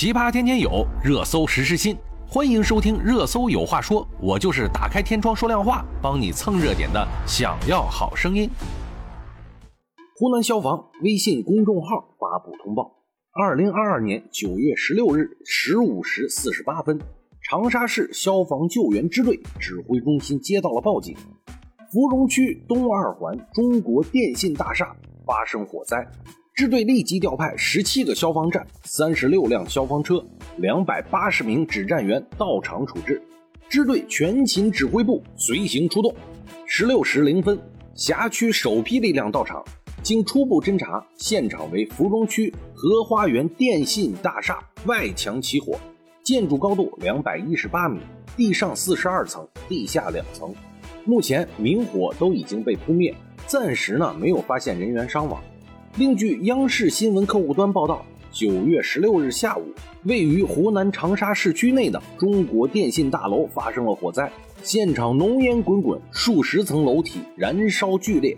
奇葩天天有，热搜时时新。欢迎收听《热搜有话说》，我就是打开天窗说亮话，帮你蹭热点的。想要好声音。湖南消防微信公众号发布通报：二零二二年九月十六日十五时四十八分，长沙市消防救援支队指挥中心接到了报警，芙蓉区东二环中国电信大厦发生火灾。支队立即调派十七个消防站、三十六辆消防车、两百八十名指战员到场处置。支队全勤指挥部随行出动。十六时零分，辖区首批力量到场。经初步侦查，现场为芙蓉区荷花园电信大厦外墙起火，建筑高度两百一十八米，地上四十二层，地下两层。目前明火都已经被扑灭，暂时呢没有发现人员伤亡。另据央视新闻客户端报道，九月十六日下午，位于湖南长沙市区内的中国电信大楼发生了火灾，现场浓烟滚滚，数十层楼体燃烧剧烈。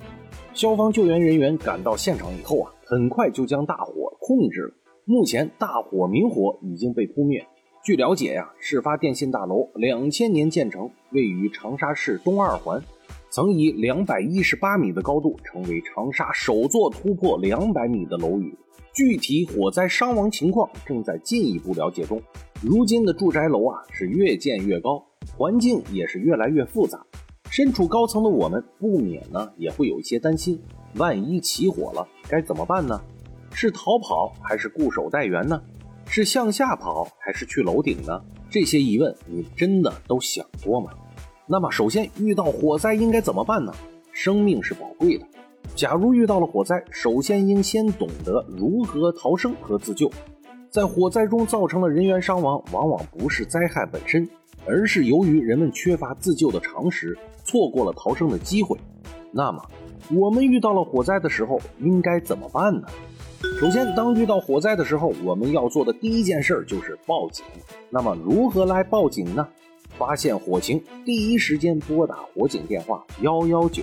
消防救援人员赶到现场以后啊，很快就将大火控制了。目前大火明火已经被扑灭。据了解呀，事发电信大楼两千年建成，位于长沙市东二环。曾以两百一十八米的高度成为长沙首座突破两百米的楼宇。具体火灾伤亡情况正在进一步了解中。如今的住宅楼啊是越建越高，环境也是越来越复杂。身处高层的我们不免呢也会有一些担心：万一起火了该怎么办呢？是逃跑还是固守待援呢？是向下跑还是去楼顶呢？这些疑问你真的都想过吗？那么，首先遇到火灾应该怎么办呢？生命是宝贵的。假如遇到了火灾，首先应先懂得如何逃生和自救。在火灾中造成的人员伤亡，往往不是灾害本身，而是由于人们缺乏自救的常识，错过了逃生的机会。那么，我们遇到了火灾的时候应该怎么办呢？首先，当遇到火灾的时候，我们要做的第一件事就是报警。那么，如何来报警呢？发现火情，第一时间拨打火警电话幺幺九。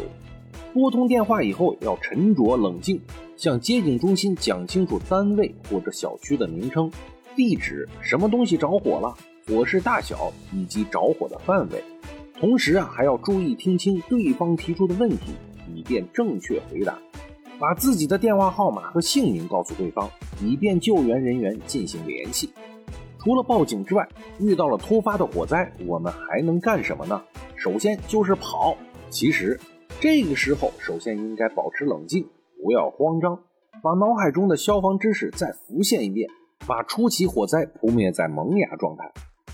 拨通电话以后，要沉着冷静，向接警中心讲清楚单位或者小区的名称、地址、什么东西着火了、火势大小以及着火的范围。同时啊，还要注意听清对方提出的问题，以便正确回答。把自己的电话号码和姓名告诉对方，以便救援人员进行联系。除了报警之外，遇到了突发的火灾，我们还能干什么呢？首先就是跑。其实这个时候，首先应该保持冷静，不要慌张，把脑海中的消防知识再浮现一遍，把初期火灾扑灭在萌芽状态。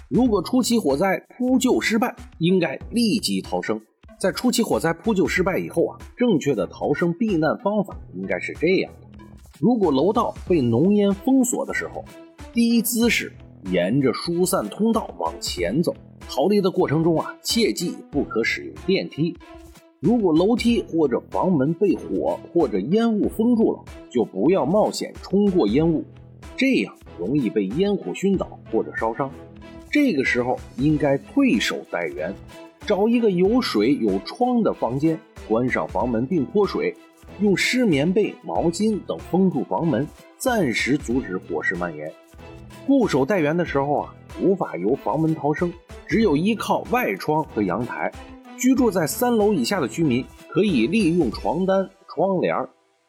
如果初期火灾扑救失败，应该立即逃生。在初期火灾扑救失败以后啊，正确的逃生避难方法应该是这样的：如果楼道被浓烟封锁的时候，第一姿势。沿着疏散通道往前走，逃离的过程中啊，切记不可使用电梯。如果楼梯或者房门被火或者烟雾封住了，就不要冒险冲过烟雾，这样容易被烟火熏倒或者烧伤。这个时候应该退守待援，找一个有水有窗的房间，关上房门并泼水，用湿棉被、毛巾等封住房门，暂时阻止火势蔓延。固守待援的时候啊，无法由房门逃生，只有依靠外窗和阳台。居住在三楼以下的居民，可以利用床单、窗帘、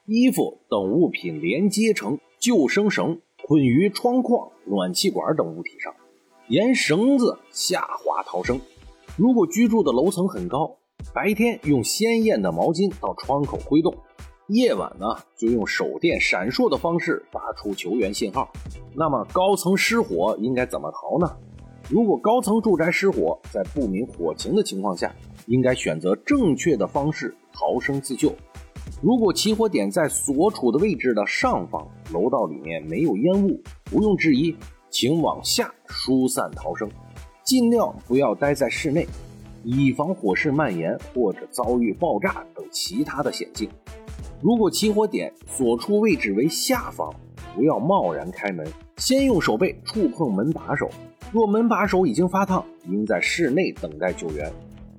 衣服等物品连接成救生绳，捆于窗框、暖气管等物体上，沿绳子下滑逃生。如果居住的楼层很高，白天用鲜艳的毛巾到窗口挥动。夜晚呢，就用手电闪烁的方式发出求援信号。那么高层失火应该怎么逃呢？如果高层住宅失火，在不明火情的情况下，应该选择正确的方式逃生自救。如果起火点在所处的位置的上方，楼道里面没有烟雾，不用质疑，请往下疏散逃生，尽量不要待在室内，以防火势蔓延或者遭遇爆炸等其他的险境。如果起火点所处位置为下方，不要贸然开门，先用手背触碰门把手。若门把手已经发烫，应在室内等待救援。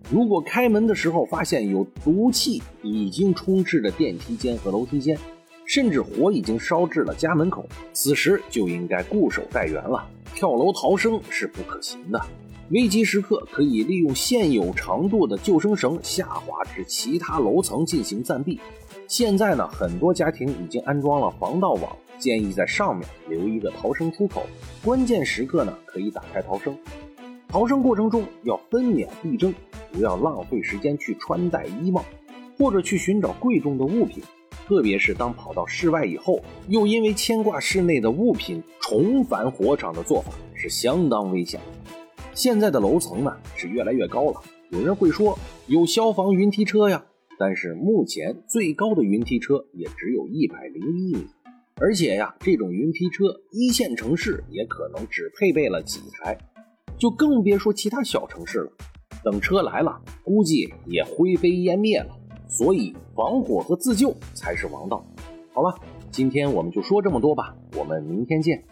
如果开门的时候发现有毒气已经充斥着电梯间和楼梯间，甚至火已经烧至了家门口，此时就应该固守待援了。跳楼逃生是不可行的。危急时刻可以利用现有长度的救生绳下滑至其他楼层进行暂避。现在呢，很多家庭已经安装了防盗网，建议在上面留一个逃生出口，关键时刻呢可以打开逃生。逃生过程中要分秒必争，不要浪费时间去穿戴衣帽，或者去寻找贵重的物品。特别是当跑到室外以后，又因为牵挂室内的物品重返火场的做法是相当危险的。现在的楼层呢是越来越高了，有人会说有消防云梯车呀。但是目前最高的云梯车也只有一百零一米，而且呀，这种云梯车一线城市也可能只配备了几台，就更别说其他小城市了。等车来了，估计也灰飞烟灭了。所以防火和自救才是王道。好了，今天我们就说这么多吧，我们明天见。